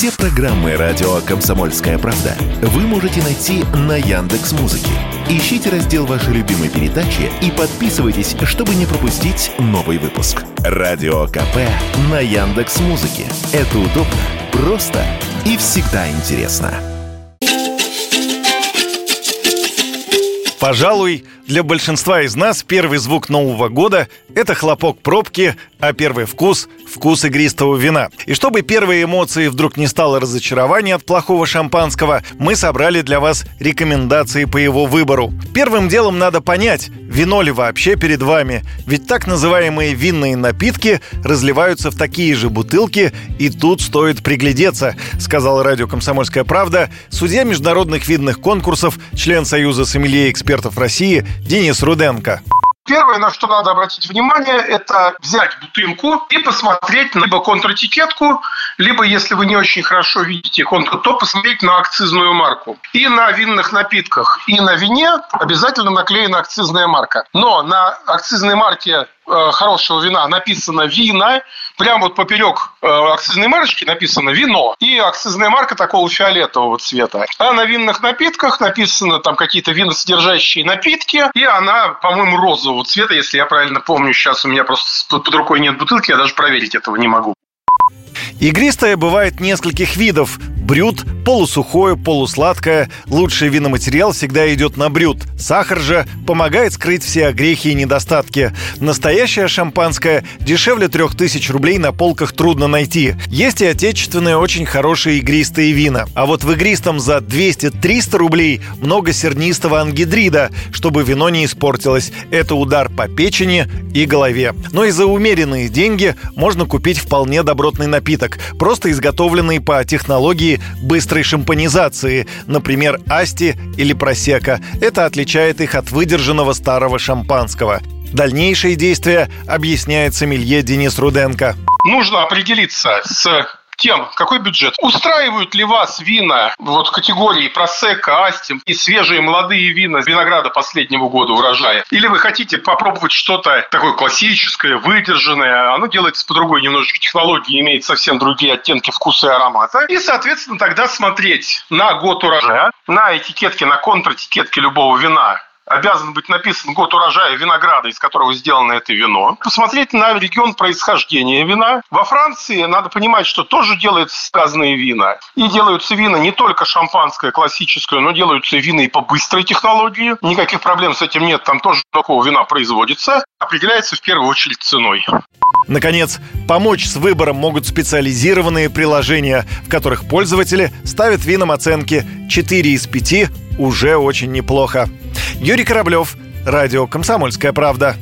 Все программы радио Комсомольская правда вы можете найти на Яндекс Музыке. Ищите раздел вашей любимой передачи и подписывайтесь, чтобы не пропустить новый выпуск. Радио КП на Яндекс Музыке. Это удобно, просто и всегда интересно. Пожалуй, для большинства из нас первый звук Нового года – это хлопок пробки, а первый вкус – вкус игристого вина. И чтобы первые эмоции вдруг не стало разочарования от плохого шампанского, мы собрали для вас рекомендации по его выбору. Первым делом надо понять, вино ли вообще перед вами, ведь так называемые винные напитки разливаются в такие же бутылки, и тут стоит приглядеться, сказал радио «Комсомольская правда» судья международных винных конкурсов, член Союза сомелье экспертов России Денис Руденко. Первое, на что надо обратить внимание, это взять бутылку и посмотреть либо контратикетку, либо, если вы не очень хорошо видите контр, то посмотреть на акцизную марку. И на винных напитках, и на вине обязательно наклеена акцизная марка. Но на акцизной марке хорошего вина написано «вина», прямо вот поперек э, акцизной марочки написано «вино». И акцизная марка такого фиолетового цвета. А на винных напитках написано там какие-то виносодержащие напитки. И она, по-моему, розового цвета, если я правильно помню. Сейчас у меня просто под рукой нет бутылки, я даже проверить этого не могу. Игристое бывает нескольких видов. Брют, полусухое, полусладкое. Лучший виноматериал всегда идет на брют. Сахар же помогает скрыть все огрехи и недостатки. Настоящее шампанское дешевле 3000 рублей на полках трудно найти. Есть и отечественные очень хорошие игристые вина. А вот в игристом за 200-300 рублей много сернистого ангидрида, чтобы вино не испортилось. Это удар по печени и голове. Но и за умеренные деньги можно купить вполне добротный напиток, просто изготовленный по технологии быстрой шампанизации, например, асти или просека. Это отличает их от выдержанного старого шампанского. Дальнейшие действия объясняет сомелье Денис Руденко. Нужно определиться с тем, какой бюджет. Устраивают ли вас вина вот в категории просека, астим и свежие молодые вина винограда последнего года урожая? Или вы хотите попробовать что-то такое классическое, выдержанное? Оно делается по другой немножечко технологии, имеет совсем другие оттенки вкуса и аромата. И, соответственно, тогда смотреть на год урожая, на этикетке, на контратикетке любого вина обязан быть написан год урожая винограда, из которого сделано это вино. Посмотреть на регион происхождения вина. Во Франции надо понимать, что тоже делаются сказанные вина. И делаются вина не только шампанское, классическое, но делаются вина и по быстрой технологии. Никаких проблем с этим нет, там тоже такого вина производится. Определяется в первую очередь ценой. Наконец, помочь с выбором могут специализированные приложения, в которых пользователи ставят винам оценки 4 из 5 уже очень неплохо. Юрий Кораблев, Радио «Комсомольская правда».